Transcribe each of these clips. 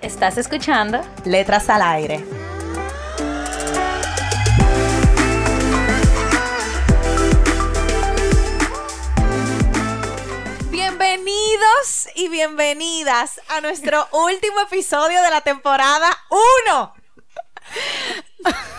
¿Estás escuchando? Letras al aire. Bienvenidos y bienvenidas a nuestro último episodio de la temporada 1.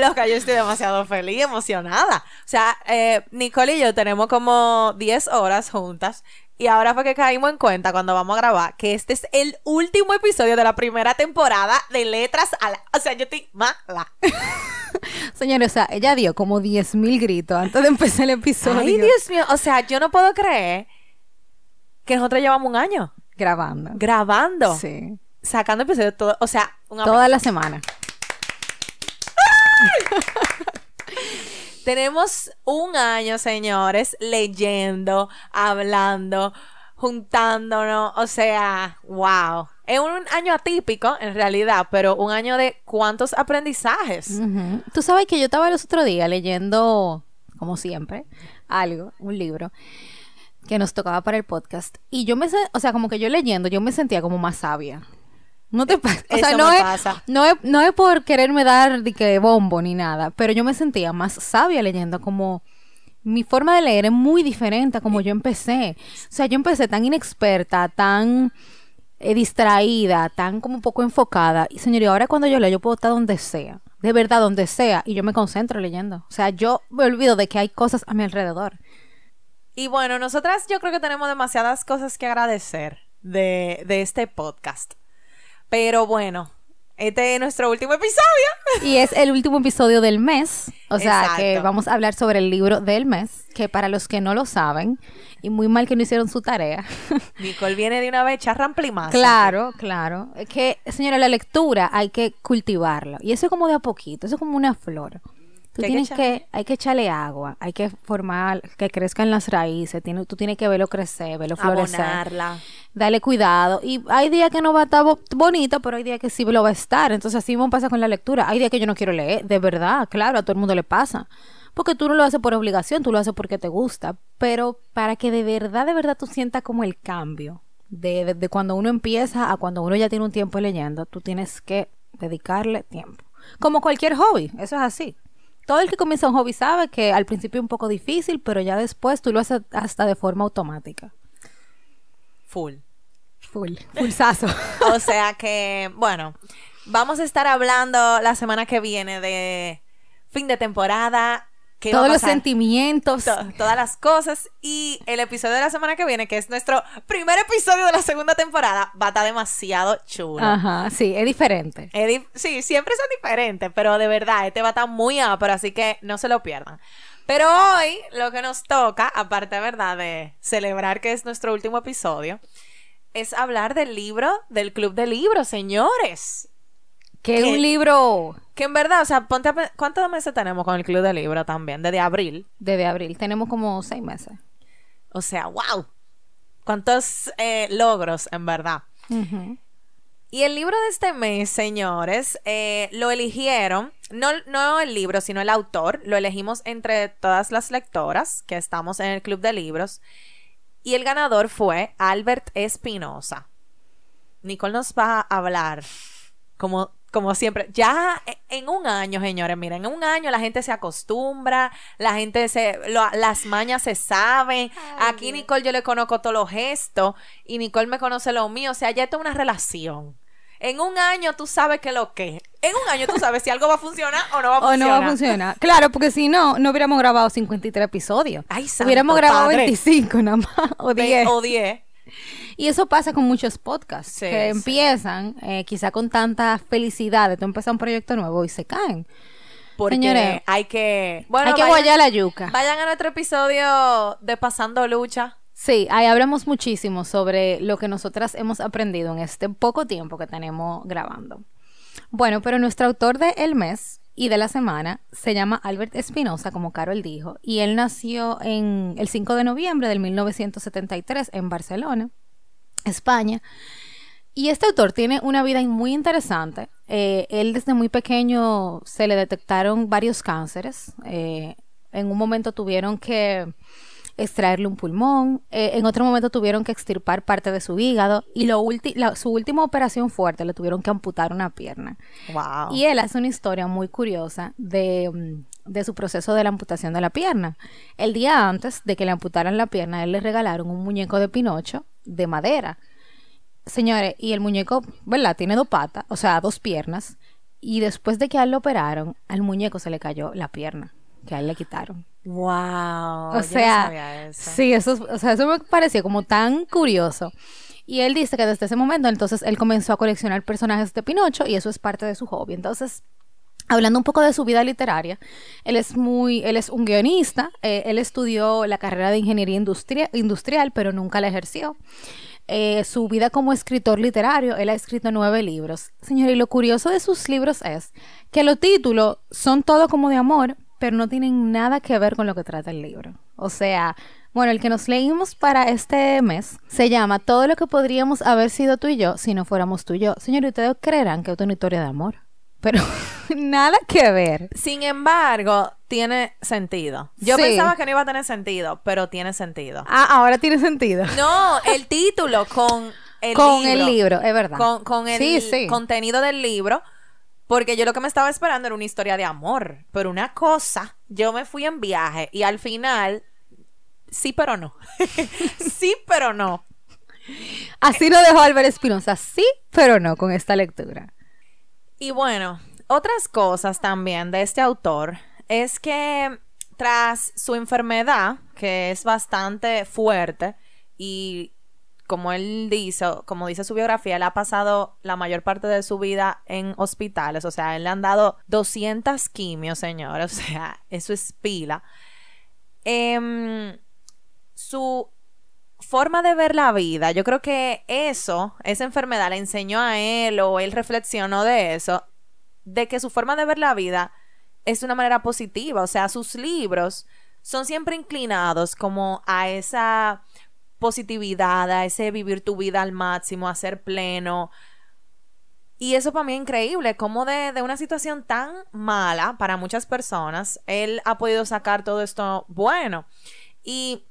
Loca, yo estoy demasiado feliz, emocionada. O sea, eh, Nicole y yo tenemos como 10 horas juntas y ahora fue que caímos en cuenta cuando vamos a grabar que este es el último episodio de la primera temporada de Letras a la... O sea, yo estoy mala. Señores, o sea, ella dio como 10.000 gritos antes de empezar el episodio. Ay, Dios mío. O sea, yo no puedo creer que nosotros llevamos un año Grabando. grabando, Sí. sacando episodios todo. O sea, un. Toda la semana. Tenemos un año, señores, leyendo, hablando, juntándonos. O sea, wow. Es un año atípico, en realidad, pero un año de cuántos aprendizajes. Ujú. Tú sabes que yo estaba los otro día leyendo, como siempre, algo, un libro que nos tocaba para el podcast. Y yo me, o sea, como que yo leyendo, yo me sentía como más sabia. No te pasa. O sea, Eso no me es, pasa. No es, no es por quererme dar de que bombo ni nada, pero yo me sentía más sabia leyendo, como mi forma de leer es muy diferente a como yo empecé. O sea, yo empecé tan inexperta, tan eh, distraída, tan como un poco enfocada. Y señoría, ahora cuando yo leo, yo puedo estar donde sea, de verdad, donde sea, y yo me concentro leyendo. O sea, yo me olvido de que hay cosas a mi alrededor. Y bueno, nosotras yo creo que tenemos demasiadas cosas que agradecer de, de este podcast. Pero bueno, este es nuestro último episodio. Y es el último episodio del mes. O sea, Exacto. que vamos a hablar sobre el libro del mes, que para los que no lo saben, y muy mal que no hicieron su tarea. Nicole viene de una vez charramplimaza. Claro, claro. Es que, señora, la lectura hay que cultivarla. Y eso es como de a poquito, eso es como una flor. Tú Que hay que tienes que, hay que echarle agua, hay que formar, que crezcan las raíces, tiene- tú tienes que verlo crecer, verlo florecer. Abonarla. Dale cuidado. Y hay días que no va a estar bo- bonito, pero hay días que sí lo va a estar. Entonces así mismo pasa con la lectura. Hay días que yo no quiero leer, de verdad, claro, a todo el mundo le pasa. Porque tú no lo haces por obligación, tú lo haces porque te gusta. Pero para que de verdad, de verdad tú sientas como el cambio. De, de- de cuando uno empieza a cuando uno ya tiene un tiempo leyendo, tú tienes que dedicarle tiempo. Como cualquier hobby, eso es así. Todo el que comienza un hobby sabe que al principio es un poco difícil, pero ya después tú lo haces hasta de forma automática. Full. Full, fullsazo. O sea que, bueno, vamos a estar hablando la semana que viene de fin de temporada. Qué Todos los sentimientos. to- todas las cosas. Y el episodio de la semana que viene, que es nuestro primer episodio de la segunda temporada, va a estar demasiado chulo. Ajá, sí, es diferente. Es sí, siempre son diferentes, pero de verdad, este va a estar muy pero así que no se lo pierdan. Pero hoy lo que nos toca, aparte, ¿verdad?, de celebrar que es nuestro último episodio, es hablar del libro del Club de Libros, señores. Que es un libro Que en verdad, o sea, ponte a ¿cuántos meses tenemos con el Club de Libro también? Desde abril. desde abril. Tenemos como seis meses. O sea, wow. ¿Cuántos eh, logros, en verdad? Y el libro de este mes, señores, eh, lo eligieron, no, no el libro, sino el autor, lo elegimos entre todas las lectoras que estamos en el Club de Libros, y el ganador fue Albert Espinosa. Nicole nos va a hablar, como, como siempre, ya e- en un año, señores, miren, en un año la gente se acostumbra, la gente se, lo- las mañas se saben, aquí Nicole yo le conozco todos los gestos, y Nicole me conoce lo mío, o sea, ya esto es una relación. En un año tú sabes que lo que. En un año tú sabes si algo va a funcionar o no va a O funcionar. no va a funcionar. Claro, porque si no, no hubiéramos grabado 53 episodios. Ay, santo hubiéramos grabado padre. 25 nada más. O Ve- 10. O 10. Y eso pasa con muchos podcasts Sí, que empiezan eh, quizá con tanta felicidad de tú empezar un proyecto nuevo y se caen. Porque Señores, hay que. Bueno, Hay que vayan- guayar la yuca. Vayan a nuestro episodio de Pasando Lucha. Sí, ahí hablamos muchísimo sobre lo que nosotras hemos aprendido en este poco tiempo que tenemos grabando. Bueno, pero nuestro autor de El Mes y de la semana se llama Albert Espinosa, como Carol dijo, y él nació en el 5 de noviembre del 1973 en Barcelona, España. Y este autor tiene una vida muy interesante. Eh, él desde muy pequeño se le detectaron varios cánceres. Eh, en un momento tuvieron que extraerle un pulmón, eh, en otro momento tuvieron que extirpar parte de su hígado y lo su última operación fuerte le tuvieron que amputar una pierna. Wow. Y él hace una historia muy curiosa de, mm, de su proceso de la amputación de la pierna. El día antes de que le amputaran la pierna, él le regalaron un muñeco de Pinocho de madera. Señores, y el muñeco, ¿verdad? Tiene dos patas, o sea, dos piernas. Y después de que a él lo operaron, al muñeco se le cayó la pierna, que a él le quitaron. Wow. O sea, sí, eso, o sea, eso me pareció como tan curioso. Y él dice que desde ese momento, entonces, él comenzó a coleccionar personajes de Pinocho y eso es parte de su hobby. Entonces, hablando un poco de su vida literaria, él es muy, él es un guionista, eh, él estudió la carrera de ingeniería industrial, pero nunca la ejerció. Eh, su vida como escritor literario, él ha escrito nueve libros. Señor, y lo curioso de sus libros es que los títulos son todo como de amor, pero no tienen nada que ver con lo que trata el libro. O sea, bueno, el que nos leímos para este mes se llama Todo lo que podríamos haber sido tú y yo si no fuéramos tú y yo. Señor, ¿ustedes creerán que es una historia de amor? Pero nada que ver. Sin embargo, tiene sentido. Yo pensaba que no iba a tener sentido, pero tiene sentido. Ah, ahora tiene sentido. No, el título con el con libro. el libro, es verdad. Con, el contenido del libro porque yo lo que me estaba esperando era una historia de amor. Pero una cosa, yo me fui en viaje y al final, sí, pero no. sí, pero no. Así lo dejó Albert Espinosa, sí, pero no con esta lectura. Y bueno, otras cosas también de este autor es que tras su enfermedad, que es bastante fuerte y como él dice, como dice su biografía, él ha pasado la mayor parte de su vida en hospitales, o sea, él le han dado 200 quimios, señor, o sea, eso es pila. Em, su forma de ver la vida, yo creo que eso, esa enfermedad le enseñó a él o él reflexionó de eso, de que su forma de ver la vida es de una manera positiva, o sea, sus libros son siempre inclinados como a esa positividad, a ese vivir tu vida al máximo, a ser pleno. Y eso para mí es increíble, como de, de, una situación tan mala para muchas personas, él ha podido sacar todo esto bueno. Y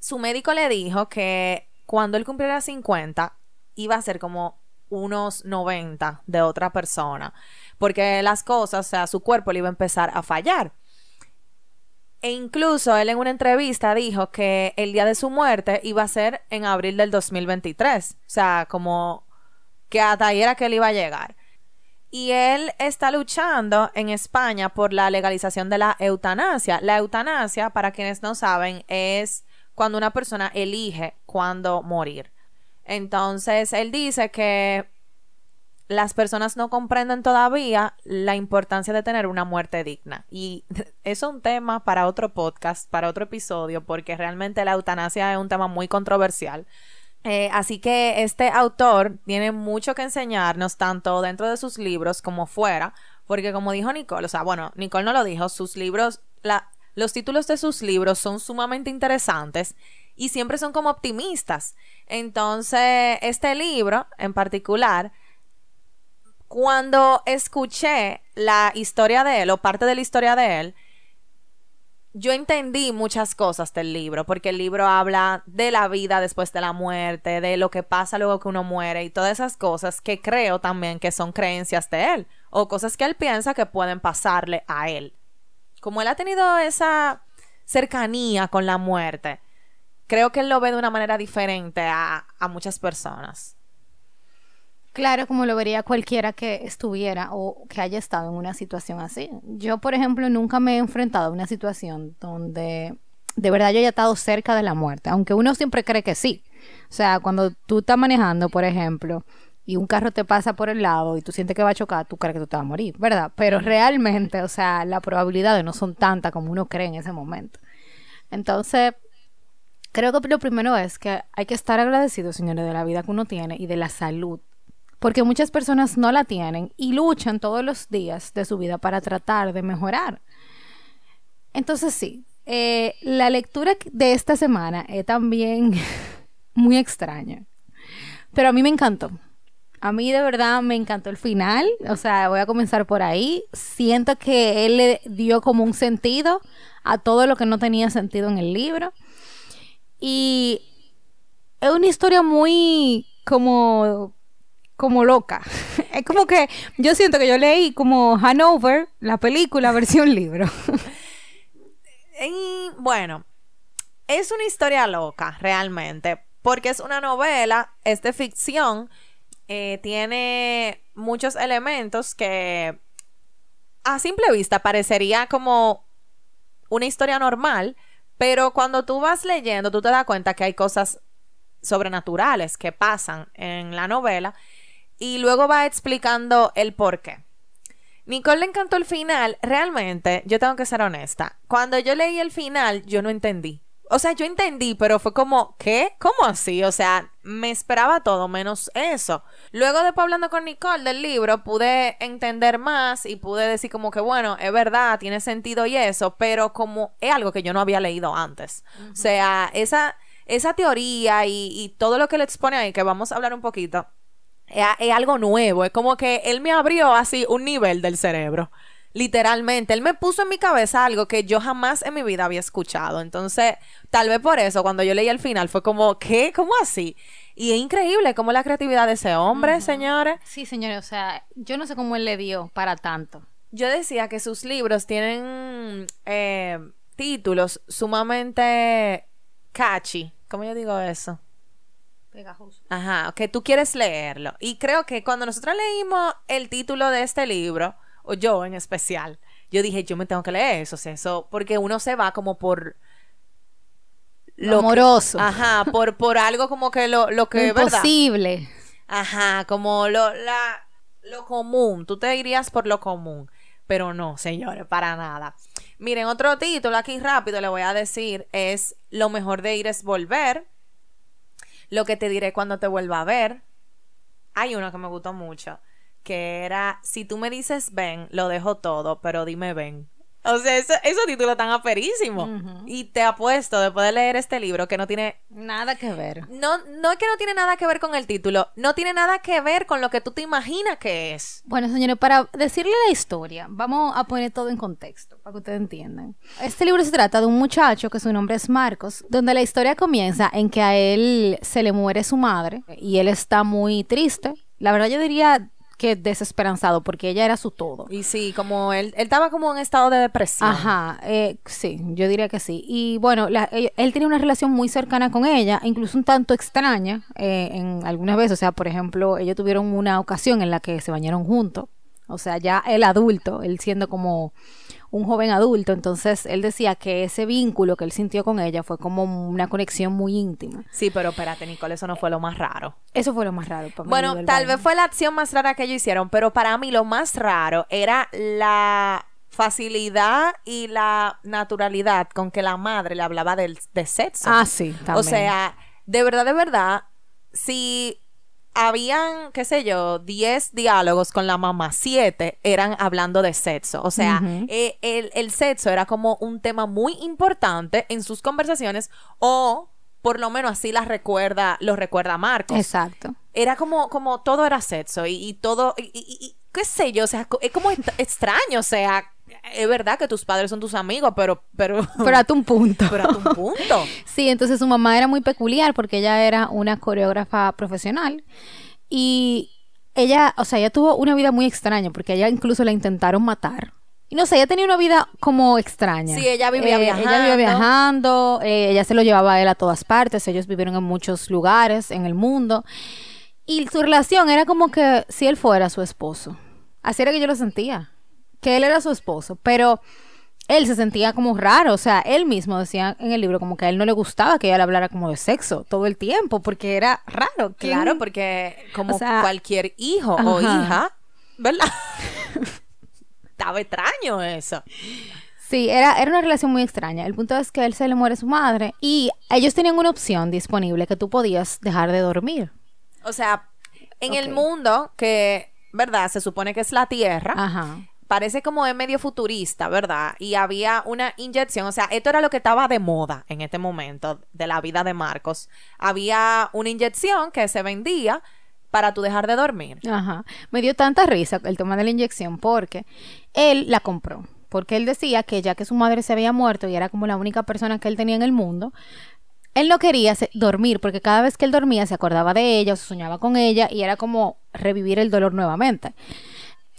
su médico le dijo que cuando él cumpliera 50, iba a ser como unos 90 de otra persona, porque las cosas, o sea, su cuerpo le iba a empezar a fallar. E incluso él en una entrevista dijo que el día de su muerte iba a ser en abril del 2023. O sea, como que hasta ahí era que él iba a llegar. Y él está luchando en España por la legalización de la eutanasia. La eutanasia, para quienes no saben, es cuando una persona elige cuándo morir. Entonces, él dice que las personas no comprenden todavía la importancia de tener una muerte digna. Y es un tema para otro podcast, para otro episodio, porque realmente la eutanasia es un tema muy controversial. Eh, así que este autor tiene mucho que enseñarnos, tanto dentro de sus libros como fuera, porque como dijo Nicole, o sea, bueno, Nicole no lo dijo, sus libros, los títulos de sus libros son sumamente interesantes y siempre son como optimistas. Entonces, este libro en particular cuando escuché la historia de él o parte de la historia de él, yo entendí muchas cosas del libro, porque el libro habla de la vida después de la muerte, de lo que pasa luego que uno muere y todas esas cosas que creo también que son creencias de él o cosas que él piensa que pueden pasarle a él. Como él ha tenido esa cercanía con la muerte, creo que él lo ve de una manera diferente a, a muchas personas. Claro, como lo vería cualquiera que estuviera o que haya estado en una situación así. Yo, por ejemplo, nunca me he enfrentado a una situación donde de verdad yo haya estado cerca de la muerte, aunque uno siempre cree que sí. O sea, cuando tú estás manejando, por ejemplo, y un carro te pasa por el lado y tú sientes que va a chocar, tú crees que tú te vas a morir, ¿verdad? Pero realmente, o sea, las probabilidades no son tantas como uno cree en ese momento. Entonces, Creo que lo primero es que hay que estar agradecidos, señores, de la vida que uno tiene y de la salud. Porque muchas personas no la tienen y luchan todos los días de su vida para tratar de mejorar. Entonces sí, eh, la lectura de esta semana es también muy extraña. Pero a mí me encantó. A mí de verdad me encantó el final. O sea, voy a comenzar por ahí. Siento que él le dio como un sentido a todo lo que no tenía sentido en el libro. Y es una historia muy como como loca. Es como que yo siento que yo leí como Hanover, la película versión libro. Y, bueno, es una historia loca, realmente, porque es una novela, es de ficción, eh, tiene muchos elementos que a simple vista parecería como una historia normal, pero cuando tú vas leyendo, tú te das cuenta que hay cosas sobrenaturales que pasan en la novela y luego va explicando el por qué. Nicole le encantó el final. Realmente, yo tengo que ser honesta. Cuando yo leí el final, yo no entendí. O sea, yo entendí, pero fue como, ¿qué? ¿Cómo así? O sea, me esperaba todo menos eso. Luego de hablando con Nicole del libro, pude entender más y pude decir como que, bueno, es verdad, tiene sentido y eso, pero como es algo que yo no había leído antes. O sea, esa, esa teoría y, y todo lo que le expone ahí, que vamos a hablar un poquito, es, es algo nuevo. Es como que él me abrió así un nivel del cerebro. Literalmente, él me puso en mi cabeza algo que yo jamás en mi vida había escuchado. Entonces, tal vez por eso, cuando yo leí el final, fue como, ¿qué? ¿Cómo así? Y es increíble cómo la creatividad de ese hombre, señores. Sí, señores, o sea, yo no sé cómo él le dio para tanto. Yo decía que sus libros tienen eh, títulos sumamente catchy. ¿Cómo yo digo eso? Pegajoso. Ajá, que tú quieres leerlo. Y creo que cuando nosotros leímos el título de este libro, o yo en especial, yo dije, yo me tengo que leer eso, o sea, eso, porque uno se va como por Lo amoroso. que- ajá, por, por algo como que lo, lo que, ¿verdad? Imposible. Ajá, como lo, la, lo común. Tú te irías por lo común. Pero no, señores, para nada. Miren, otro título aquí rápido le voy a decir es Lo mejor de ir es volver. Lo que te diré cuando te vuelva a ver. Hay uno que me gustó mucho, que era Si tú me dices ven, lo dejo todo, pero dime ven. O sea, ese- esos títulos tan aperísimos. Y te apuesto, después de leer este libro, que no tiene Nada que ver. no, no es que no tiene nada que ver con el título, no tiene nada que ver con lo que tú te imaginas que es. Bueno, señores, para decirle la historia, vamos a poner todo en contexto, para que ustedes entiendan. Este libro se trata de un muchacho que su nombre es Marcos, donde la historia comienza en que a él se le muere su madre y él está muy triste. La verdad yo diría que desesperanzado porque ella era su todo. Y sí, como él, él estaba como en estado de depresión. Ajá, eh, sí, yo diría que sí. Y bueno, la- él, él tenía una relación muy cercana con ella, incluso un tanto extraña eh, en algunas veces. O sea, por ejemplo, ellos tuvieron una ocasión en la que se bañaron juntos. O sea, ya el adulto, él siendo como un joven adulto, entonces él decía que ese vínculo que él sintió con ella fue como una conexión muy íntima. Sí, pero espérate, Nicole, eso no fue lo más raro. Eso fue lo más raro para Bueno, tal vez fue la acción más rara que ellos hicieron, pero para mí lo más raro era la facilidad y la naturalidad con que la madre le hablaba del, de sexo. Ah, sí, también. O sea, de verdad, de verdad, si habían, qué sé yo, 10 diálogos con la mamá, 7 eran hablando de sexo. O sea, eh, el, el sexo era como un tema muy importante en sus conversaciones o por lo menos así las recuerda, lo recuerda Marcos. Exacto. Era como, como todo era sexo y, y todo, y, y- y- qué sé yo, o sea, es como extraño, o sea, es verdad que tus padres son tus amigos, pero, pero, Pero hasta un punto. pero a tu punto. Sí, entonces su mamá era muy peculiar porque ella era una coreógrafa profesional y ella, o sea, ella tuvo una vida muy extraña porque ella incluso la intentaron matar. Y no sé, ella tenía una vida como extraña. Sí, ella vivía Ella vivía viajando. viajando, eh, ella se lo llevaba a él a todas partes, ellos vivieron en muchos lugares en el mundo. Y su relación era como que si él fuera su esposo. Así era que yo lo sentía. Que él era su esposo. Pero él se sentía como raro. O sea, él mismo decía en el libro como que a él no le gustaba que ella le hablara como de sexo todo el tiempo. Porque era raro. ¿Quién- Claro, porque como O sea, cualquier hijo o hija, ¿verdad? Estaba extraño eso. Sí, era, era una relación muy extraña. El punto es que a él se le muere su madre y ellos tenían una opción disponible que tú podías dejar de dormir. O sea, en el mundo que, ¿verdad? Se supone que es la Tierra. Ajá. Parece como es medio futurista, ¿verdad? Y había una inyección, o sea, esto era lo que estaba de moda en este momento de la vida de Marcos. Había una inyección que se vendía para tú dejar de dormir. Ajá. Me dio tanta risa el tema de la inyección porque él la compró. Porque él decía que ya que su madre se había muerto y era como la única persona que él tenía en el mundo, él no quería dormir porque cada vez que él dormía se acordaba de ella o se soñaba con ella y era como revivir el dolor nuevamente.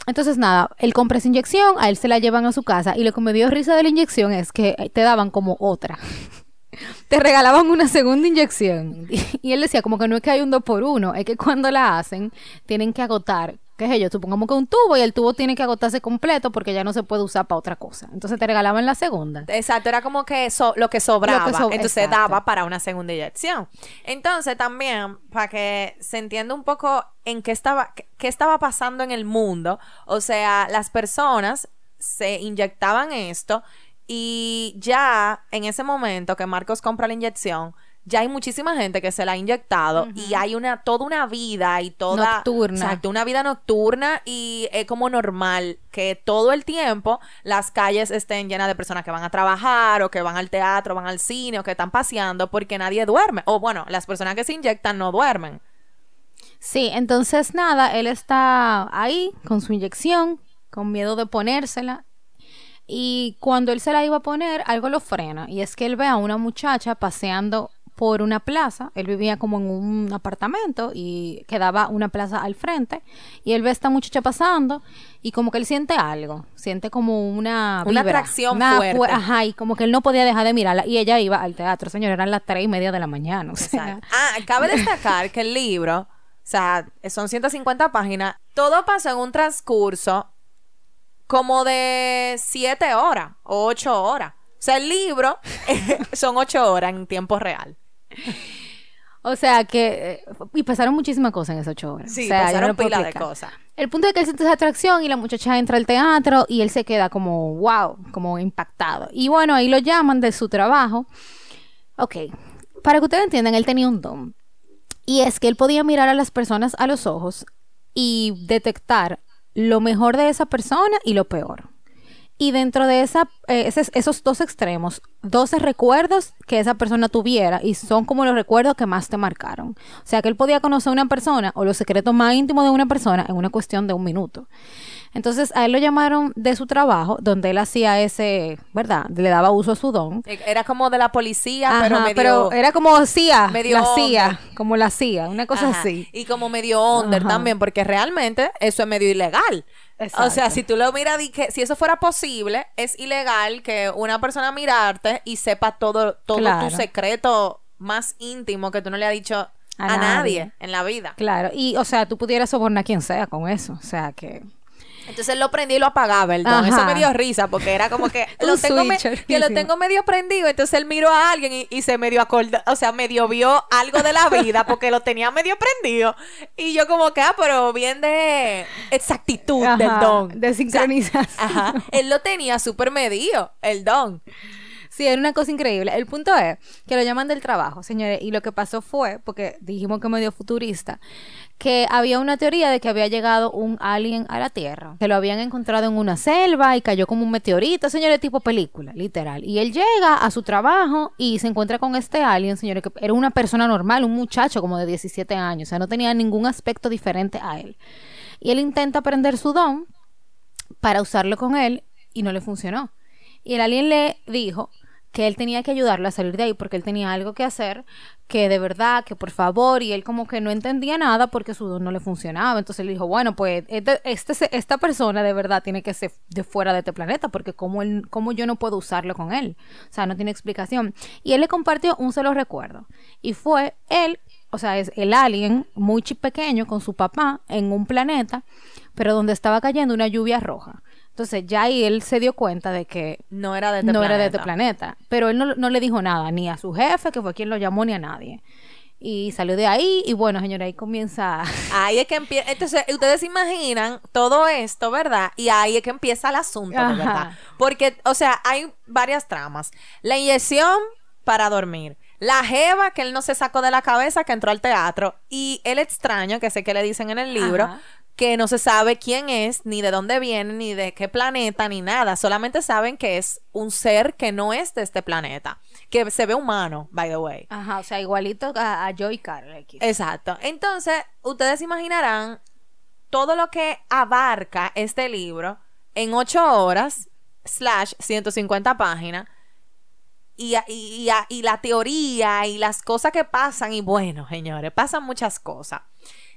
Entonces, nada, él compra esa inyección, a él se la llevan a su casa y lo que me dio risa de la inyección es que te daban como otra. te regalaban una segunda inyección. Y él decía como que no es que hay un dos por uno, es que cuando la hacen tienen que agotar, qué sé yo, supongamos que un tubo y el tubo tiene que agotarse completo porque ya no se puede usar para otra cosa. Entonces te regalaban la segunda. Exacto, era como que so- lo que sobraba. Lo que so- entonces exacto. daba para una segunda inyección. Entonces también, para que se entienda un poco en qué estaba, qué- qué estaba pasando en el mundo, o sea, las personas se inyectaban esto y ya en ese momento que Marcos compra la inyección, ya hay muchísima gente que se la ha inyectado y hay una toda una vida y toda Nocturna. Exacto, una vida nocturna y es como normal que todo el tiempo las calles estén llenas de personas que van a trabajar o que van al teatro, van al cine o que están paseando porque nadie duerme. O bueno, las personas que se inyectan no duermen. Sí, entonces nada, él está ahí con su inyección, con miedo de ponérsela. Y cuando él se la iba a poner, algo lo frena. Y es que él ve a una muchacha paseando por una plaza. Él vivía como en un apartamento y quedaba una plaza al frente. Y él ve a esta muchacha pasando y como que él siente algo. Siente como una... Atracción una fuerte. fu- Ajá, y como que él no podía dejar de mirarla. Y ella iba al teatro, señor, eran las tres y media de la mañana. o sea, Exacto. Ah, cabe destacar que el libro, o sea, son 150 páginas, todo pasó en un transcurso como de 7 horas o 8 horas. O sea, el libro son 8 horas en tiempo real. O sea que. eh, y pasaron muchísimas cosas en esas ocho horas. Sí, o sea, yo pasaron no pila de cosas. El punto es que él siente esa atracción y la muchacha entra al teatro y él se queda como, wow, como impactado. Y bueno, ahí lo llaman de su trabajo. Ok, para que ustedes entiendan, él tenía un don. Y es que él podía mirar a las personas a los ojos y detectar lo mejor de esa persona y lo peor. Y dentro de esa, eh, ese- esos dos extremos, 12 recuerdos que esa persona tuviera y son como los recuerdos que más te marcaron. O sea que él podía conocer a una persona o los secretos más íntimos de una persona en una cuestión de un minuto. Entonces a él lo llamaron de su trabajo, donde él hacía ese, ¿verdad? Le daba uso a su don. Era como de la policía, pero medio... pero era como CIA, medio la CIA, como la CIA, una cosa Ajá, así. Y como medio under Ajá. también, porque realmente eso es medio ilegal. O sea, si tú lo miras, que si eso fuera posible, es ilegal que una persona mirarte y sepa todo, todo Claro. tu secreto más íntimo que tú no le has dicho a, A nadie. nadie. en la vida. Claro, y o sea, tú pudieras sobornar a quien sea con eso, o sea que... Entonces él lo prendí y lo apagaba, el don. Eso me dio risa porque era como que lo tengo me- que lo tengo medio prendido. Entonces él miró a alguien y, y se medio acordó, o sea, medio vio algo de la vida porque lo tenía medio prendido. Y yo como que, ah, pero bien de exactitud del don. de O sea, sincronización. ajá. Él lo tenía súper medido, el don. Sí, era una cosa increíble. El punto es que lo llaman del trabajo, señores, y lo que pasó fue, porque dijimos que medio futurista, que había una teoría de que había llegado un alien a la Tierra, que lo habían encontrado en una selva y cayó como un meteorito, señores, tipo película, literal. Y él llega a su trabajo y se encuentra con este alien, señores, que era una persona normal, un muchacho como de 17 años, o sea, no tenía ningún aspecto diferente a él. Y él intenta aprender su don para usarlo con él y no le funcionó. Y el alien le dijo que él tenía que ayudarlo a salir de ahí porque él tenía algo que hacer, que de verdad, que por favor, y él como que no entendía nada porque su don no le funcionaba. Entonces él dijo, bueno, pues este, este esta persona de verdad tiene que ser de fuera de este planeta porque como, él, como yo no puedo usarlo con él. O sea, no tiene explicación. Y él le compartió un solo recuerdo. Y fue él, o sea, es el alien muy pequeño con su papá en un planeta, pero donde estaba cayendo una lluvia roja. Entonces ya ahí él se dio cuenta de que No era de este no planeta. era de este planeta. Pero él no, no le dijo nada, ni a su jefe, que fue quien lo llamó, ni a nadie. Y salió de ahí y bueno, señora, ahí comienza... Ahí es que empieza, entonces ustedes imaginan todo esto, ¿verdad? Y ahí es que empieza el asunto, Ajá. verdad. Porque, o sea, hay varias tramas. La inyección para dormir. La jeva que él no se sacó de la cabeza que entró al teatro. Y el extraño, que sé que le dicen en el libro, Ajá. Que no se sabe quién es, ni de dónde viene, ni de qué planeta, ni nada. Solamente saben que es un ser que no es de este planeta. Que se ve humano, by the way. Ajá, o sea, igualito a, a Joy aquí. Exacto. Entonces, ustedes imaginarán todo lo que abarca este libro en ocho horas, slash 150 páginas, y, y, y- y la teoría y las cosas que pasan, y bueno, señores, pasan muchas cosas.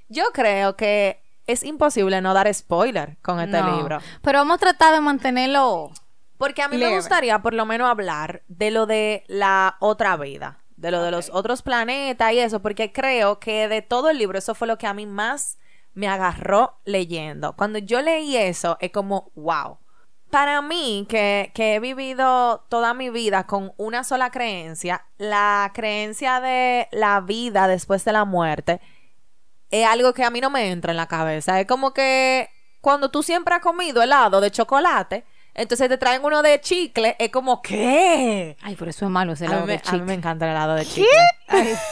Yo creo que es imposible no dar spoiler con este No, libro. Pero vamos a tratar de mantenerlo... Porque a mí Leve. me gustaría por lo menos hablar de lo de la otra vida, de lo de los otros planetas y eso, porque creo que de todo el libro eso fue lo que a mí más me agarró leyendo. Cuando yo leí eso, es como, wow. Para mí, que, que he vivido toda mi vida con una sola creencia, la creencia de la vida después de la muerte, es algo que a mí no me entra en la cabeza. Es como que cuando tú siempre has comido helado de chocolate, entonces te traen uno de chicle, es como, ¿qué? Ay, por eso es malo ese A lado mí, me, de a mí chicle. me encanta el helado de chicle. Ay,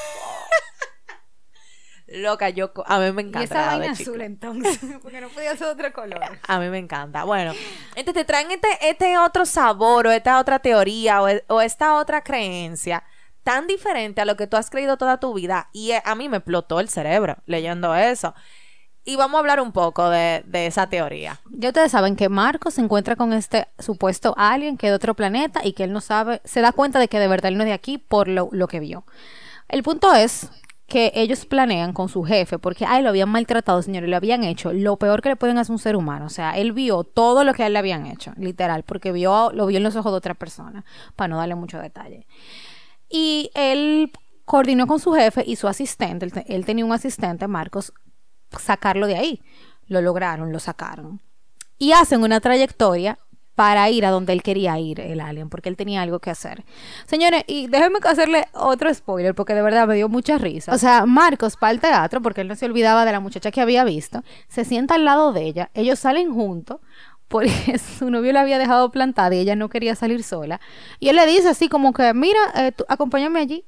Loca, yo, a mí me y encanta esa el helado vaina de chicle. azul entonces, porque no podía ser otro color. A mí me encanta. Bueno, entonces te traen este, este otro sabor o esta otra teoría o, e- o esta otra creencia tan diferente a lo que tú has creído toda tu vida y eh, a mí me explotó el cerebro leyendo eso. Y vamos a hablar un poco de, esa teoría. Ya ustedes saben que Marco se encuentra con este supuesto alien que es de otro planeta y que él no sabe, se da cuenta de que de verdad él no es de aquí por lo, lo que vio. El punto es que ellos planean con su jefe, porque a lo habían maltratado, señores, le habían hecho lo peor que le pueden hacer a un ser humano. O sea, él vio todo lo que a él le habían hecho, literal, porque vio, lo vio en los ojos de otra persona, para no darle mucho detalle. Y él coordinó con su jefe y su asistente, él, te- él tenía un asistente, Marcos, sacarlo de ahí. Lo lograron, lo sacaron. Y hacen una trayectoria para ir a donde él quería ir, el alien, porque él tenía algo que hacer. Señores, y déjenme hacerle otro spoiler, porque de verdad me dio mucha risa. O sea, Marcos va al teatro, porque él no se olvidaba de la muchacha que había visto, se sienta al lado de ella, ellos salen juntos, porque su novio la había dejado plantada y ella no quería salir sola. Y él le dice así como que, mira, eh, tú, acompáñame allí.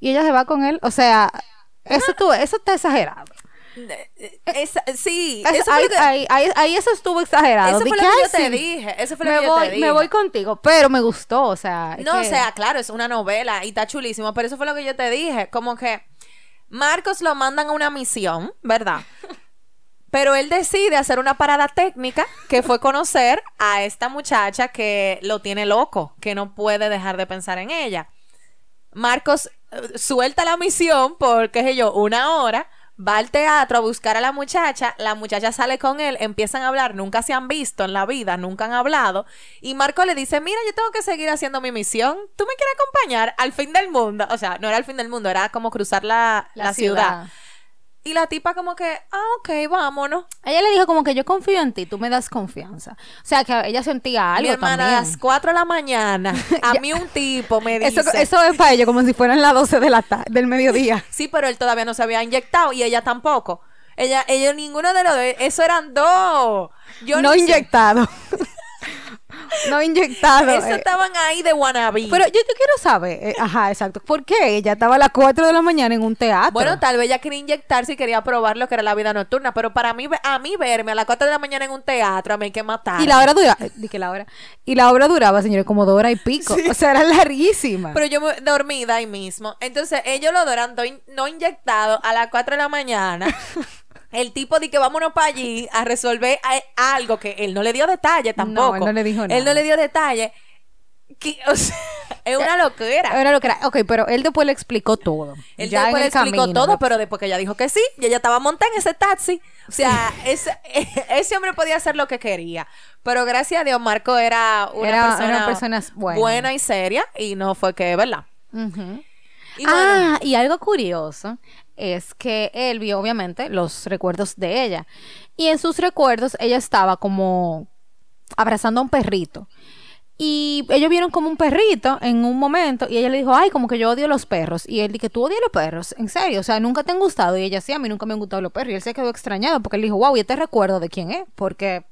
Y ella se va con él. O sea, eso, tú, eso está exagerado. Esa- sí, Es- eso ahí, que, ahí- ahí- ahí eso estuvo exagerado. eso fue lo que, yo "Ay, te dije. Eso fue lo me que yo voy, te dije. me voy contigo, pero me gustó, o sea. No, o sea, claro, es una novela y está chulísimo, pero eso fue lo que yo te dije, como que Marcos lo mandan a una misión, ¿verdad? Pero él decide hacer una parada técnica que fue conocer a esta muchacha que lo tiene loco, que no puede dejar de pensar en ella. Marcos eh, suelta la misión por, qué sé yo, una hora, va al teatro a buscar a la muchacha, la muchacha sale con él, empiezan a hablar, nunca se han visto en la vida, nunca han hablado, y Marco le dice, mira, yo tengo que seguir haciendo mi misión, ¿tú me quieres acompañar al fin del mundo? O sea, no era el fin del mundo, era como cruzar la, la ciudad. Y la tipa como que, ah, ok, vámonos. Ella le dijo como que yo confío en ti, tú me das confianza. O sea, que ella sentía algo Mi hermana a también. las 4 de la mañana, a mí un tipo me dice... Eso, eso es para ellos como si fueran las 12 de la ta- del mediodía. Sí, pero él todavía no se había inyectado y ella tampoco. Ella, ellos ninguno de los dos, eso eran dos. Yo no sé. no inyectado. Eso eh. estaban ahí de wannabe. Pero yo te quiero saber, eh, ajá, exacto, ¿por qué ella estaba a las 4 de la mañana en un teatro? bueno, tal vez ella quería inyectarse y quería probar lo que era la vida nocturna, pero para mí, a mí verme a las 4 de la mañana en un teatro, a mí hay que matar. y la hora duraba, dije la hora, y la obra duraba, señores, como dos horas y pico, o sea, era larguísima. Pero yo me dormida ahí mismo. Entonces, ellos lo doran do- no inyectado a las 4 de la mañana. El tipo dice que vámonos para allí a resolver a- algo que él no le dio detalle tampoco. él no le dijo Él nada. no le dio detalle. Que, o sea, es una locura. Era lo que era. Ok, pero él después le explicó todo. Él Ya después le explicó camino, todo, de- pero después que ella dijo que sí, y ella estaba montada en ese taxi. O sea, ese, ese hombre podía hacer lo que quería. Pero gracias a Dios, Marco era una Era persona, una persona buena. y seria, y no fue que, ¿verdad? Ujú. Y bueno, Ah, y algo curioso es que él vio obviamente los recuerdos de ella. Y en sus recuerdos ella estaba como abrazando a un perrito. Y ellos vieron como un perrito en un momento y ella le dijo, ay, como que yo odio los perros. Y él dijo, ¿tú odias los perros? En serio, o sea, nunca te han gustado. Y ella, sí, a mí nunca me han gustado los perros. Y él se quedó extrañado porque él dijo, wow, ya te recuerdo de quién es, porque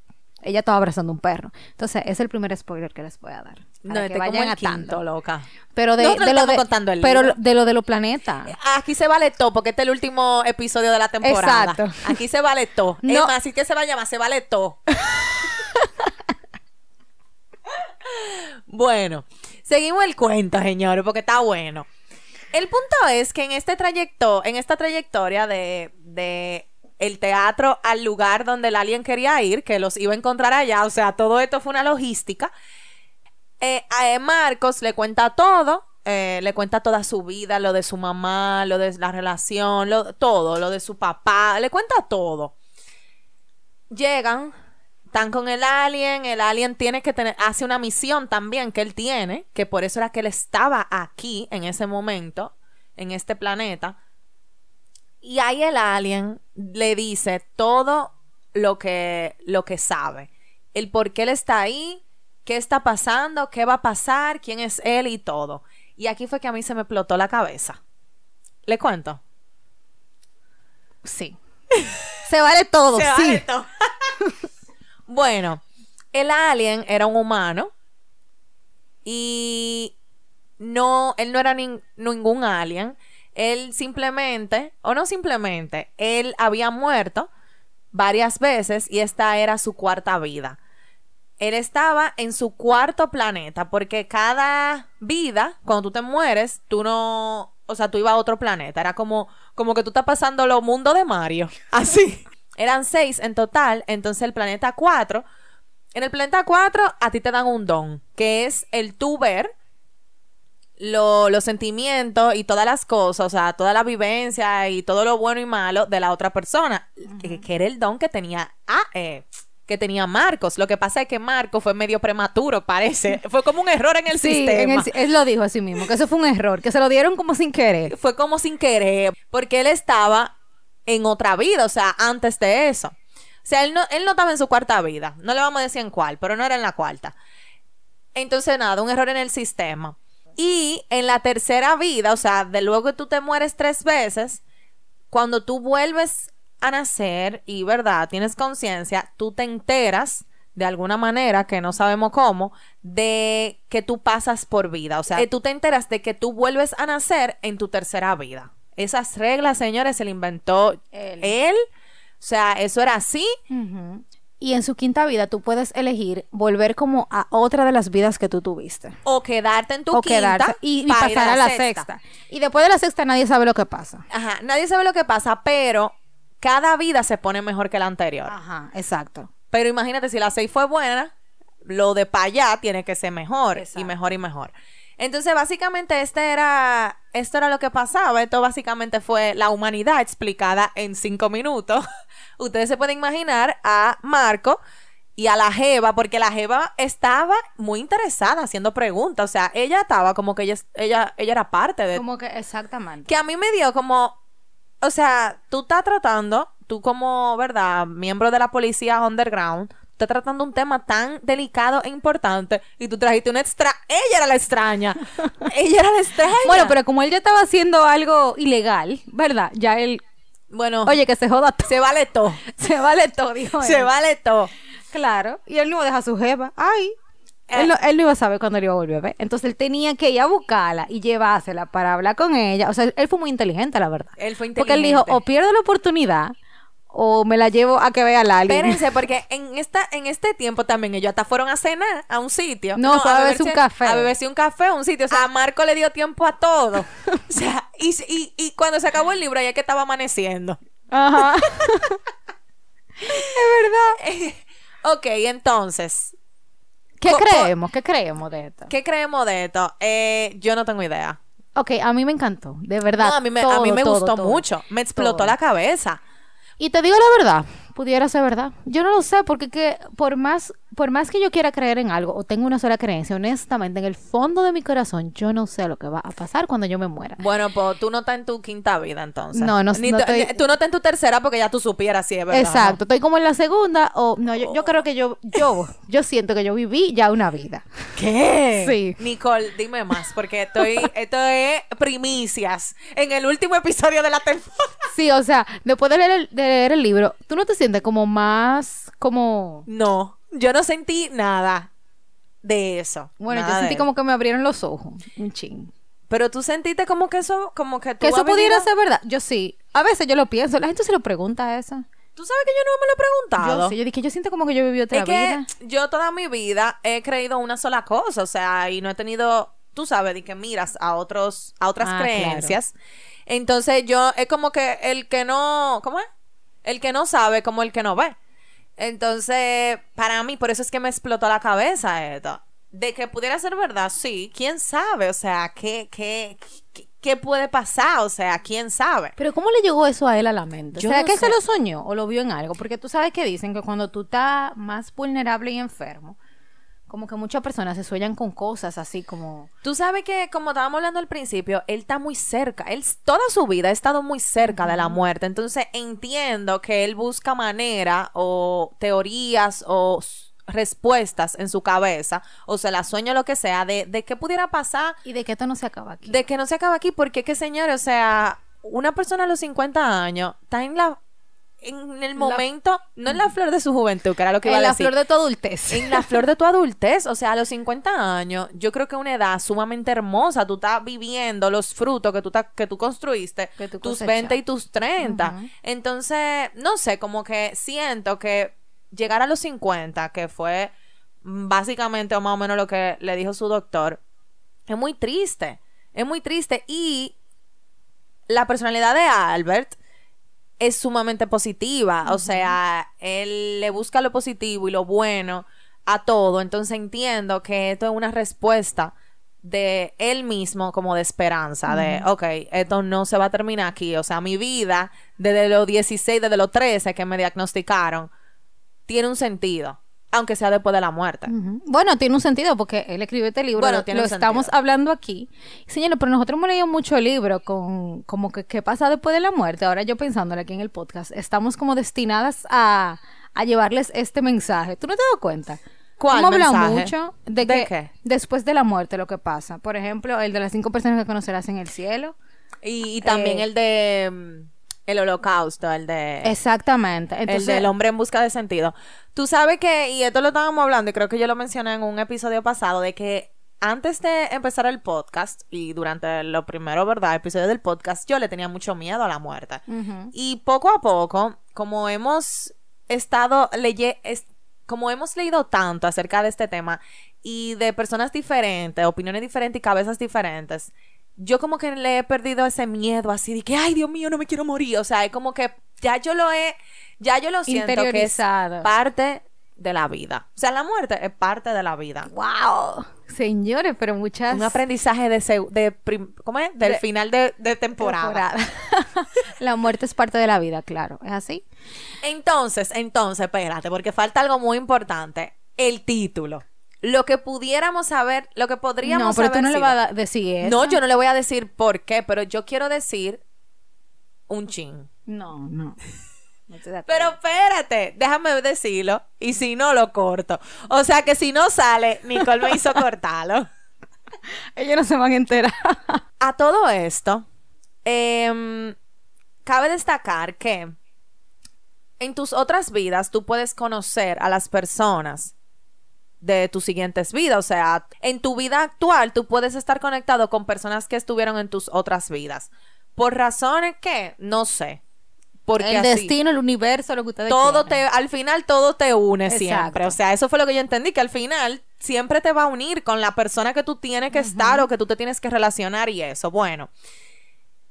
ella estaba abrazando un perro. Entonces, es el primer spoiler que les voy a dar. No, para que como vayan el atando. quinto, loca. Pero de, lo de, contando el pero libro. de lo de los planetas. Aquí se vale todo, porque este es el último episodio de la temporada. Exacto. Aquí se vale todo. No. Es más, así que se va a llamar, se vale todo. bueno, seguimos el cuento, señores, porque está bueno. El punto es que en este trayecto, en esta trayectoria de, de el teatro al lugar donde el alien quería ir, que los iba a encontrar allá, o sea, todo esto fue una logística. Eh, a Marcos le cuenta todo, eh, le cuenta toda su vida, lo de su mamá, lo de la relación, todo, lo de su papá, le cuenta todo. Llegan, están con el alien, el alien tiene que tener, hace una misión también que él tiene, que por eso era que él estaba aquí en ese momento, en este planeta. Y ahí el alien le dice todo lo que, lo que sabe. El por qué él está ahí, qué está pasando, qué va a pasar, quién es él y todo. Y aquí fue que a mí se me explotó la cabeza. ¿Le cuento? Sí. Se vale todo, Se sí. vale todo. bueno, el alien era un humano y no, él no era nin- ningún alien. Él simplemente, o no simplemente, él había muerto varias veces y esta era su cuarta vida. Él estaba en su cuarto planeta porque cada vida, cuando tú te mueres, tú no, o sea, tú ibas a otro planeta. Era como, como que tú estás pasando los mundos de Mario. Así. Eran seis en total, entonces el planeta 4. En el planeta 4 a ti te dan un don, que es el tú ver lo- los sentimientos y todas las cosas, o sea, toda la vivencia y todo lo bueno y malo de la otra persona, que, que era el don que tenía ah, eh, que tenía Marcos. Lo que pasa es que Marcos fue medio prematuro, parece. Fue como un error en el Sí, en sistema. el- él lo dijo así mismo, que eso fue un error, que se lo dieron como sin querer. Fue como sin querer, porque él estaba en otra vida, o sea, antes de eso. O sea, él no, él no estaba en su cuarta vida. No le vamos a decir en cuál, pero no era en la cuarta. Entonces, nada, un error en el sistema. Y en la tercera vida, o sea, de luego que tú te mueres tres veces, cuando tú vuelves a nacer y, ¿verdad? Tienes conciencia, tú te enteras de alguna manera, que no sabemos cómo, de que tú pasas por vida. O sea, eh, tú te enteras de que tú vuelves a nacer en tu tercera vida. Esas reglas, señores, se le inventó Él. él. O sea, eso era así. Y en su quinta vida tú puedes elegir volver como a otra de las vidas que tú tuviste. O quedarte en tu o quinta quedarse y, pasar a la, sexta. Y después de la sexta nadie sabe lo que pasa. Ajá, nadie sabe lo que pasa, pero cada vida se pone mejor que la anterior. Ajá, exacto. Pero imagínate, si la 6 fue buena, lo de para allá tiene que ser mejor y mejor y mejor. Entonces, básicamente, este era, esto era lo que pasaba. Esto básicamente fue la humanidad explicada en cinco minutos. Ustedes se pueden imaginar a Marco y a la Jeva, porque la Jeva estaba muy interesada haciendo preguntas. O sea, ella estaba como que ella, ella, ella era parte de Como que exactamente. que a mí me dio como, o sea, tú estás tratando, tú como, ¿verdad? Miembro de la policía underground, estás tratando un tema tan delicado e importante y tú trajiste una extra, ella era la extraña, ella era la extraña. Bueno, pero como él ya estaba haciendo algo ilegal, ¿verdad? Ya él, bueno, oye, que se joda todo. se vale todo, Se vale todo, dijo se él. vale todo. Claro. Y él no iba a su jefa. Ay. Eh. Él, no, él no iba a saber cuándo le iba a volver. ¿ves? Entonces él tenía que ir a buscarla y llevársela para hablar con ella. O sea, él, él fue muy inteligente, la verdad. Él fue Porque él dijo, inteligente. o pierdo la oportunidad o me la llevo a que vea a Lali. Espérense, porque en esta, en este tiempo también ellos hasta fueron a cenar a un sitio. No, fue a beberse un café. A beberse un café a un sitio. O sea, Marco le dio tiempo a todo. O sea, y, y, y cuando se acabó el libro, ya que estaba amaneciendo. Ajá. es verdad. Ok, entonces, ¿Qué creemos? ¿Qué creemos de esto? ¿qué creemos de esto? Eh, yo no tengo idea. Ok, a mí me encantó, de verdad. No, a mí me, a mí me todo, gustó todo. mucho. Me explotó la cabeza. Y te digo la verdad, pudiera ser verdad. Yo no lo sé, porque que por más por más que yo quiera creer en algo o tengo una sola creencia, honestamente, en el fondo de mi corazón, yo no sé lo que va a pasar cuando yo me muera. Bueno, pues tú no estás en tu quinta vida entonces. No, no- Ni no tú, estoy- ni- tú no estás en tu tercera porque ya tú supieras si es verdad. Exacto, estoy como en la segunda o no, yo, yo creo que yo, yo, yo siento que yo viví ya una vida. ¿Qué? Sí. Nicole, dime más, porque estoy, esto es primicias en el último episodio de la temporada. Sí, o sea, después de leer el, de leer el libro, ¿tú no te sientes como más, como... No, yo no sentí nada de eso. Bueno, yo sentí como que me abrieron los ojos, un ching. Pero tú sentiste como que eso, como que tú Que eso pudiera ser verdad. Yo sí. A veces yo lo pienso. La gente se lo pregunta eso. Tú sabes que yo no me lo he preguntado. Yo sí. Yo dije, yo siento como que yo viví otra Es que vida. yo toda mi vida he creído una sola cosa, o sea, y no he tenido, tú sabes, de que miras a otros, a otras Ah, creencias. Entonces yo es como que el que no, ¿cómo es? El que no sabe como el que no ve. Entonces, para mí, por eso es que me explotó la cabeza esto. De que pudiera ser verdad, sí, quién sabe, o sea, ¿qué, qué, qué, qué puede pasar? O sea, quién sabe. Pero ¿cómo le llegó eso a él a la mente? Yo o sea, no que sé. se lo soñó o lo vio en algo. Porque tú sabes que dicen que cuando tú estás más vulnerable y enfermo, como que muchas personas se sueñan con cosas así como... Tú sabes que, como estábamos hablando al principio, él está muy cerca. Él toda su vida ha estado muy cerca de la muerte. Entonces entiendo que él busca manera o teorías o respuestas en su cabeza, o se la sueña lo que sea, de, de qué pudiera pasar, Y de que esto no se acaba aquí. de que no se acaba aquí, porque que, señores, o sea, una persona a los 50 años está en la. En el momento, no en la flor de su juventud, que era lo que iba en a la decir flor de tu adultez. en la flor de tu adultez, o sea, a los 50 años, yo creo que es una edad sumamente hermosa. Tú estás viviendo los frutos que tú, ta- que tú construiste, Que tú tus cosechaste. 20 y tus 30. Ujú. Entonces, no sé, como que siento que llegar a los 50, que fue básicamente o más o menos lo que le dijo su doctor, es muy triste. Es muy triste. Y la personalidad de Albert es sumamente positiva. O sea, él le busca lo positivo y lo bueno a todo. Entonces entiendo que esto es una respuesta de él mismo como de esperanza, de, ok, esto no se va a terminar aquí. O sea, mi vida, desde los 16, desde los 13 que me diagnosticaron, tiene un sentido, aunque sea después de la muerte. Bueno, tiene un sentido porque él escribió este libro, Bueno, lo, tiene lo un estamos sentido. hablando aquí. Señores, pero nosotros hemos leído mucho libro con como que qué pasa después de la muerte. Ahora yo pensándole aquí en el podcast, estamos como destinadas a, a llevarles este mensaje. ¿Tú no te das cuenta? ¿Cuál Hemos hablado mucho de ¿De que qué? después de la muerte lo que pasa. Por ejemplo, el de las cinco personas que conocerás en el cielo. Y, y también Eh, el de mm, el holocausto, el de... Exactamente. Entonces, el del hombre en busca de sentido. Tú sabes que, y esto lo estábamos hablando, y creo que yo lo mencioné en un episodio pasado, de que antes de empezar el podcast, y durante los primeros, ¿verdad?, episodios del podcast, yo le tenía mucho miedo a la muerte. Y poco a poco, como hemos estado leye es- como hemos leído tanto acerca de este tema y de personas diferentes, opiniones diferentes y cabezas diferentes, yo como que le he perdido ese miedo así de que, ay Dios mío, no me quiero morir. O sea, es como que ya yo lo he, ya yo lo siento que es Interiorizado. parte de la vida. O sea, la muerte es parte de la vida. ¡Wow! Señores, pero muchas... Un aprendizaje de, de prim- ¿cómo es? Del De- final de, de temporada. temporada. la muerte es parte de la vida, claro. ¿Es así? Entonces, entonces, espérate, porque falta algo muy importante. El título. Lo que pudiéramos saber, lo que podríamos no, pero tú no le vas a decir eso. No, yo no le voy a decir por qué, pero yo quiero decir un chin. No, no. Pero espérate, déjame decirlo. Y si no, lo corto. O sea que si no sale, Nicole me hizo cortarlo. ellos no se van a enterar. A todo esto, em, cabe destacar que en tus otras vidas tú puedes conocer a las personas de tus siguientes vidas. O sea, en tu vida actual tú puedes estar conectado con personas que estuvieron en tus otras vidas. Por razones que no sé. Porque el así, destino, el universo, lo que ustedes todo te, al final todo te une Exacto. siempre. O sea, eso fue lo que yo entendí, que al final siempre te va a unir con la persona que tú tienes que estar o que tú te tienes que relacionar y eso. Bueno,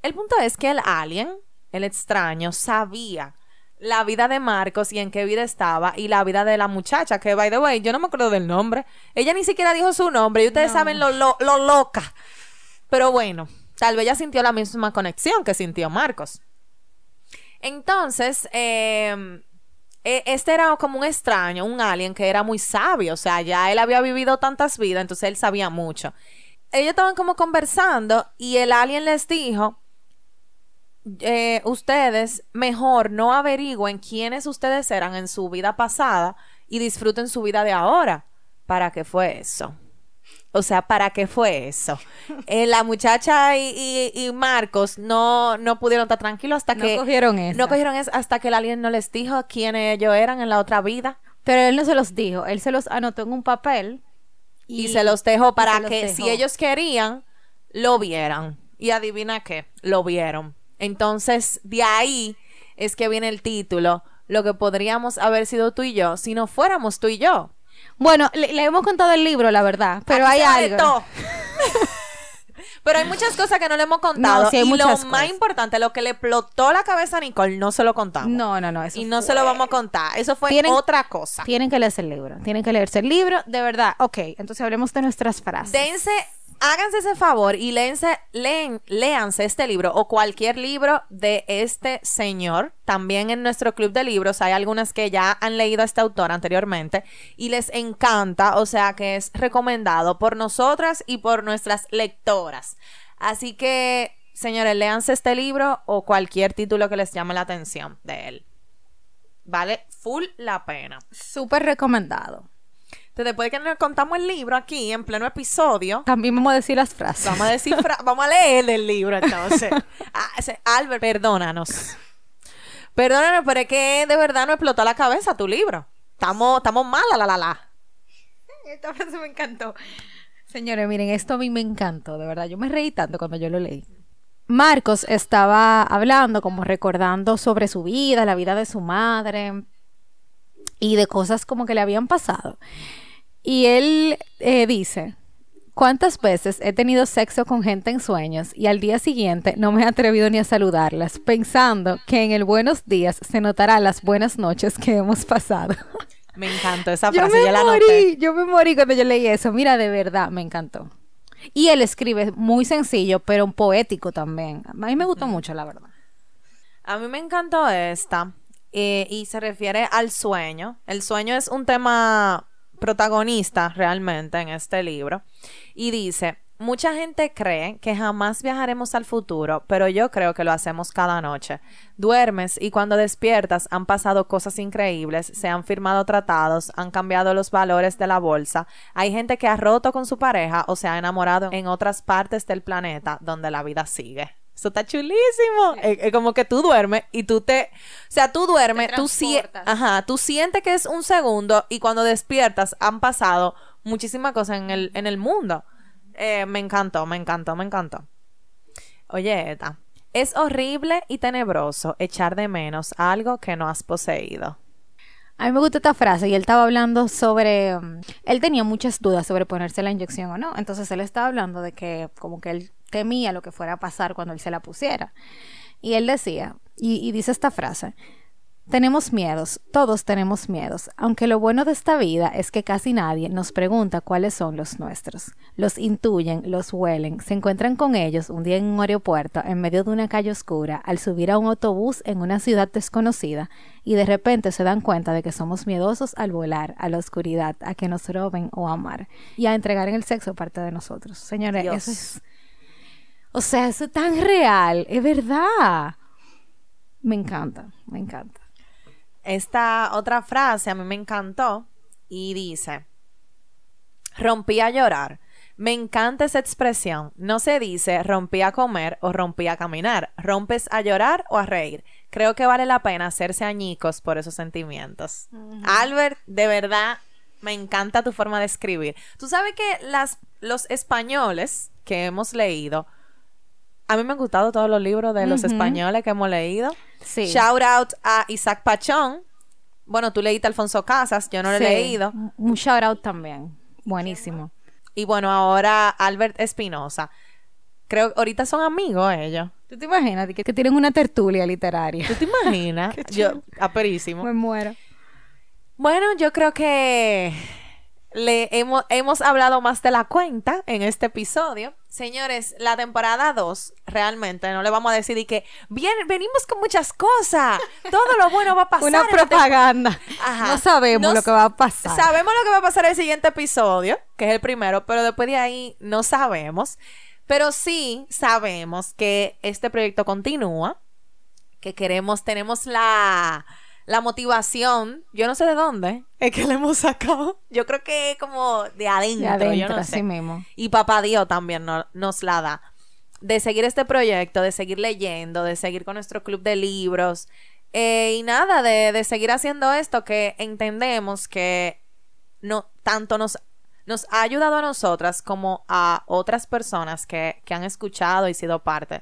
el punto es que el alien, el extraño, sabía la vida de Marcos y en qué vida estaba y la vida de la muchacha, que by the way, yo no me acuerdo del nombre. Ella ni siquiera dijo su nombre y ustedes saben lo, lo, lo loca. Pero bueno, tal vez ella sintió la misma conexión que sintió Marcos. Entonces, eh, eh, este era como un extraño, un alien que era muy sabio, o sea, ya él había vivido tantas vidas, entonces él sabía mucho. Ellos estaban como conversando y el alien les dijo, eh, ustedes mejor no averigüen quiénes ustedes eran en su vida pasada y disfruten su vida de ahora. ¿Para qué fue eso? O sea, ¿para qué fue eso? Eh, la muchacha y, Marcos no, no pudieron estar tranquilos hasta que... No cogieron eso. No cogieron eso hasta que el alien no les dijo quiénes ellos eran en la otra vida. Pero él no se los dijo, él se los anotó en un papel. Y, se los dejó para que si ellos querían, lo vieran. Y adivina qué, lo vieron. Entonces, de ahí es que viene el título, lo que podríamos haber sido tú y yo si no fuéramos tú y yo. Bueno, le, hemos contado el libro, la verdad, pero hay algo. Pero hay muchas cosas que no le hemos contado. y lo más importante, lo que le explotó la cabeza a Nicole, no se lo contamos. No, no, no. y no se lo vamos a contar. Eso fue otra cosa. Tienen que leerse el libro. Tienen que leerse el libro. De verdad. Ok, entonces hablemos de nuestras frases. Dense háganse ese favor y léense, leen, léanse este libro o cualquier libro de este señor. También en nuestro club de libros hay algunas que ya han leído a este autor anteriormente y les encanta, o sea que es recomendado por nosotras y por nuestras lectoras. Así que, señores, léanse este libro o cualquier título que les llame la atención de él. Vale full la pena. Súper recomendado después de que nos contamos el libro aquí en pleno episodio. También vamos a decir las frases. Vamos a decir vamos a leer el libro entonces. Ah, Albert, perdónanos. Perdónanos, pero es que de verdad no explotó la cabeza tu libro. Estamos, estamos mal, la la la. Esta frase me encantó. Señores, miren, esto a mí me encantó, de verdad. Yo me reí tanto cuando yo lo leí. Marcos estaba hablando, como recordando sobre su vida, la vida de su madre y de cosas como que le habían pasado. Y él eh, dice, ¿cuántas veces he tenido sexo con gente en sueños y al día siguiente no me he atrevido ni a saludarlas, pensando que en el buenos días se notarán las buenas noches que hemos pasado? Me encantó esa frase, yo me morí, Yo me morí cuando yo leí eso. Mira, de verdad, me encantó. Y él escribe muy sencillo, pero poético también. A mí me gustó mucho, la verdad. A mí me encantó esta. Eh, y se refiere al sueño. El sueño es un tema protagonista realmente en este libro. Y dice, mucha gente cree que jamás viajaremos al futuro, pero yo creo que lo hacemos cada noche. Duermes y cuando despiertas han pasado cosas increíbles, se han firmado tratados, han cambiado los valores de la bolsa, hay gente que ha roto con su pareja o se ha enamorado en otras partes del planeta donde la vida sigue. Eso está chulísimo. Es, como que tú duermes y tú te. O sea, tú duermes, tú, ajá, tú sientes que es un segundo y cuando despiertas han pasado muchísimas cosas en el, en el mundo. Eh, me encantó, me encantó, me encantó. Oye, Eta. Es horrible y tenebroso echar de menos algo que no has poseído. A mí me gusta esta frase y él estaba hablando sobre, um, él tenía muchas dudas sobre ponerse la inyección o no, entonces él estaba hablando de que como que él temía lo que fuera a pasar cuando él se la pusiera. Y él decía, y, dice esta frase, tenemos miedos, todos tenemos miedos, aunque lo bueno de esta vida es que casi nadie nos pregunta cuáles son los nuestros. Los intuyen, los huelen, se encuentran con ellos un día en un aeropuerto, en medio de una calle oscura, al subir a un autobús en una ciudad desconocida, y de repente se dan cuenta de que somos miedosos al volar, a la oscuridad, a que nos roben o amar, y a entregar en el sexo parte de nosotros. Señores, eso es o sea, eso es tan real, es verdad. Me encanta, me encanta. Esta otra frase a mí me encantó y dice, rompí a llorar. Me encanta esa expresión. No se dice rompí a comer o rompí a caminar. Rompes a llorar o a reír. Creo que vale la pena hacerse añicos por esos sentimientos. Albert, de verdad, me encanta tu forma de escribir. Tú sabes que las, los españoles que hemos leído a mí me han gustado todos los libros de los españoles que hemos leído. Sí. Shout out a Isaac Pachón. Bueno, tú leíste Alfonso Casas, yo no lo he leído. Un shout out también. Buenísimo. Y bueno, ahora Albert Espinosa. Creo que ahorita son amigos ellos. ¿Tú te imaginas que, que tienen una tertulia literaria? ¿Tú te imaginas? yo, aperísimo. Me muero. Bueno, yo creo que le hemos, hemos hablado más de la cuenta en este episodio. Señores, la temporada 2, realmente, no le vamos a decir y que bien, venimos con muchas cosas. Todo lo bueno va a pasar. Una propaganda. Ajá. No sabemos lo que va a pasar. Sabemos lo que va a pasar en el siguiente episodio, que es el primero, pero después de ahí no sabemos. Pero sí sabemos que este proyecto continúa, que queremos, tenemos la, la motivación, yo no sé de dónde, es que le hemos sacado. Yo creo que como de adentro, De adentro, yo no sé. así mismo. Y papá Dios también no- nos la da. De seguir este proyecto, de seguir leyendo, de seguir con nuestro club de libros. eh, y nada, de, de seguir haciendo esto que entendemos que no tanto nos, nos ha ayudado a nosotras como a otras personas que, que han escuchado y sido parte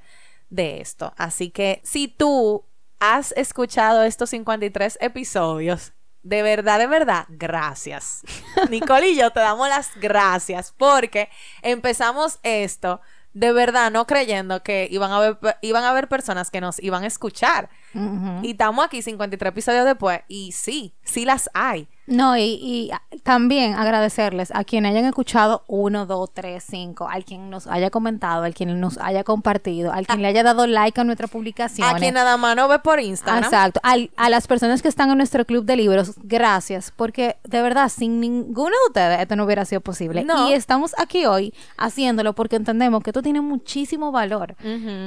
de esto. Así que si tú has escuchado estos 53 episodios, de verdad, de verdad, gracias. Nicole y yo te damos las gracias porque empezamos esto de verdad no creyendo que iban a haber, iban a haber personas que nos iban a escuchar. Ujú. Y estamos aquí 53 episodios después y sí, sí las hay. No, y, y también agradecerles a quienes hayan escuchado uno, dos, tres, cinco, al quien nos haya comentado, al quien nos haya compartido, al quien le haya dado like a nuestras publicaciones. A quien nada más no ve por Instagram. Exacto. Al- a las personas que están en nuestro club de libros, gracias, porque de verdad, sin ninguno de ustedes esto no hubiera sido posible. No. Y estamos aquí hoy haciéndolo porque entendemos que esto tiene muchísimo valor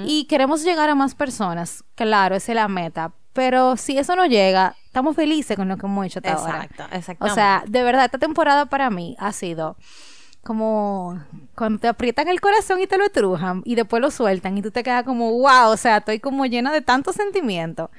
y queremos llegar a más personas. Claro, esa es la meta. Pero si eso no llega, estamos felices con lo que hemos hecho hasta ahora. Exacto, O exactamente. sea, de verdad, esta temporada para mí ha sido como cuando te aprietan el corazón y te lo estrujan y después lo sueltan y tú te quedas como, wow, o sea, estoy como llena de tanto sentimiento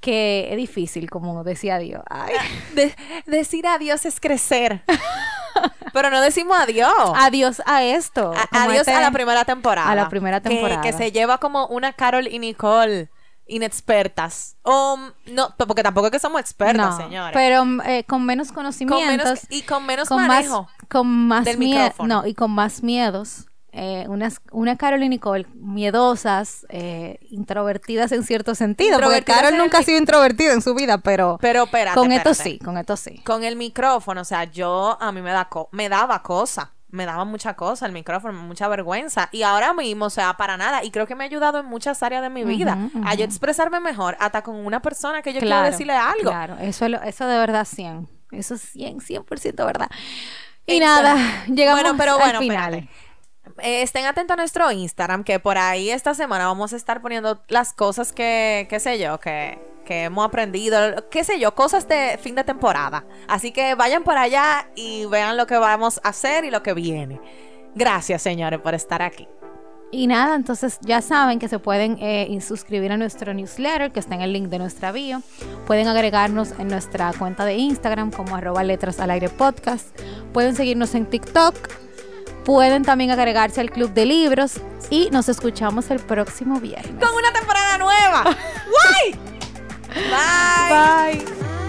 que es difícil, como decía Dios. Ay. De- decir adiós es crecer. Pero no decimos adiós. Adiós a esto. A- adiós este- a la primera temporada. a la primera Que- temporada. Que, se lleva como una Carol y Nicole inexpertas. O no, porque tampoco es que somos expertas, No, señores. Pero eh, con menos con conocimientos. menos, y con menos con manejo. más con más del micrófono. no y con más miedos eh, unas una Carol y Nicole miedosas eh, introvertidas en cierto sentido porque Carol nunca el ha sido introvertida en su vida pero, Pero espérate, con esto sí con esto sí Con el micrófono, o sea, yo a mí me da co- me daba cosa. Me daba mucha cosa el micrófono, mucha vergüenza. Y ahora mismo, o sea, para nada. Y creo que me ha ayudado en muchas áreas de mi vida. A yo expresarme mejor, hasta con una persona que yo claro, quiero decirle algo. claro eso eso de verdad 100 eso es 100 100% verdad y Entonces, nada llegamos bueno, pero al bueno, final espérate. Eh, estén atentos a nuestro Instagram, que por ahí esta semana vamos a estar poniendo las cosas que, qué sé yo, que, que hemos aprendido, qué sé yo, cosas de fin de temporada. Así que vayan por allá y vean lo que vamos a hacer y lo que viene. Gracias, señores, por estar aquí. Y nada, entonces ya saben que se pueden eh, suscribir a nuestro newsletter que está en el link de nuestra bio. Pueden agregarnos en nuestra cuenta de Instagram como arroba letras al aire podcast. Pueden seguirnos en TikTok. Pueden también agregarse al club de libros. Y nos escuchamos el próximo viernes. Con una temporada nueva. ¡Guay! Bye. Bye.